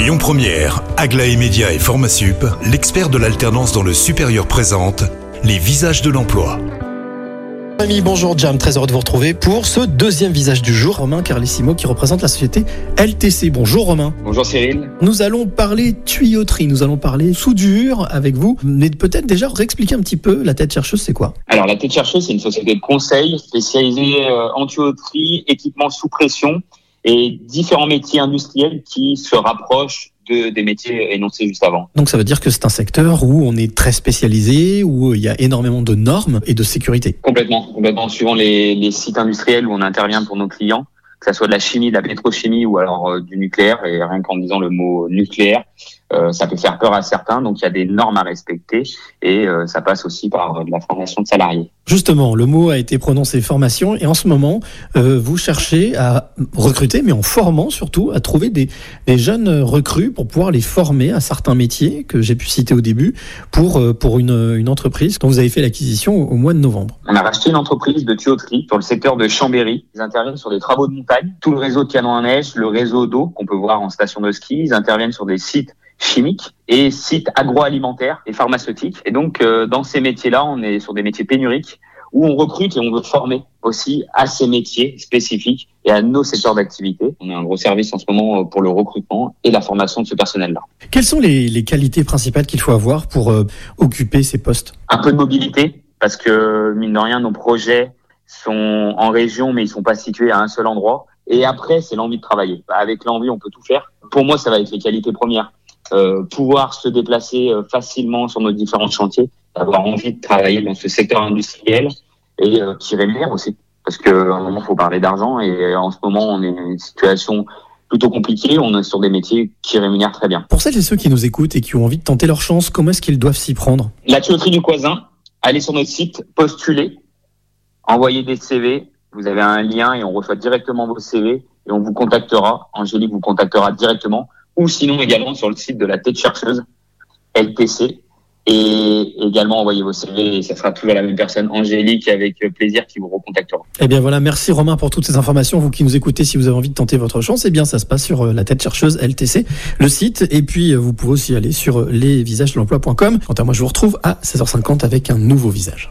Lyon Première, Aglaé Média et Formasup, l'expert de l'alternance dans le supérieur présente les visages de l'emploi. Ami, bonjour Jam, très heureux de vous retrouver pour ce deuxième visage du jour. Romain Carlissimo qui représente la société LTC. Bonjour Romain. Bonjour Cyril. Nous allons parler tuyauterie, nous allons parler soudure avec vous, mais peut-être déjà réexpliquer un petit peu la tête chercheuse, c'est quoi? Alors la tête chercheuse, c'est une société de conseil spécialisée euh, en tuyauterie, équipement sous pression et différents métiers industriels qui se rapprochent de, des métiers énoncés juste avant. Donc ça veut dire que c'est un secteur où on est très spécialisé, où il y a énormément de normes et de sécurité. Complètement, complètement. Suivant les, les sites industriels où on intervient pour nos clients, que ce soit de la chimie, de la pétrochimie ou alors euh, du nucléaire, et rien qu'en disant le mot nucléaire, euh, ça peut faire peur à certains, donc il y a des normes à respecter et euh, ça passe aussi par de la formation de salariés. Justement, le mot a été prononcé formation et en ce moment, euh, vous cherchez à recruter, mais en formant surtout, à trouver des, jeunes recrues pour pouvoir les former à certains métiers que j'ai pu citer au début pour, euh, pour une, entreprise dont vous avez fait l'acquisition au, mois de novembre. On a racheté une entreprise de tuyauterie dans le secteur de Chambéry. Ils interviennent sur des travaux de montagne, tout le réseau de canons à neige, le réseau d'eau qu'on peut voir en station de ski. Ils interviennent sur des sites chimiques et sites agroalimentaires et pharmaceutiques. Et donc, euh, dans ces métiers-là, on est sur des métiers pénuriques où on recrute et on veut former aussi à ces métiers spécifiques et à nos secteurs d'activité. On a un gros service en ce moment pour le recrutement et la formation de ce personnel-là. Quelles sont les, les qualités principales qu'il faut avoir pour euh, occuper ces postes? Un peu de mobilité, parce que mine de rien, nos projets sont en région, mais ils sont pas situés à un seul endroit. Et après, c'est l'envie de travailler. Avec l'envie, on peut tout faire. Pour moi, ça va être les qualités premières. Euh, pouvoir se déplacer euh, facilement sur nos différents chantiers, avoir envie de travailler dans ce secteur industriel et euh, qui rémunère aussi. Parce que à un moment, il faut parler d'argent et en ce moment, on est dans une situation plutôt compliquée. On est sur des métiers qui rémunèrent très bien. Pour celles et ceux qui nous écoutent et qui ont envie de tenter leur chance, comment est-ce qu'ils doivent s'y prendre? La tuyauterie du Coisin, allez sur notre site, postulez, envoyez des CV. Vous avez un lien et on reçoit directement vos CV et on vous contactera. Angélique vous contactera directement ou sinon également sur le site de la tête chercheuse LTC et également envoyez vos CV et ça sera toujours la même personne, Angélique, avec plaisir qui vous recontactera. Eh bien voilà, merci Romain pour toutes ces informations. Vous qui nous écoutez, si vous avez envie de tenter votre chance, eh bien ça se passe sur la tête chercheuse LTC, le site, et puis vous pouvez aussi aller sur lesvisagesdelemploi.com. Quant à moi, je vous retrouve à 16h50 avec un nouveau visage.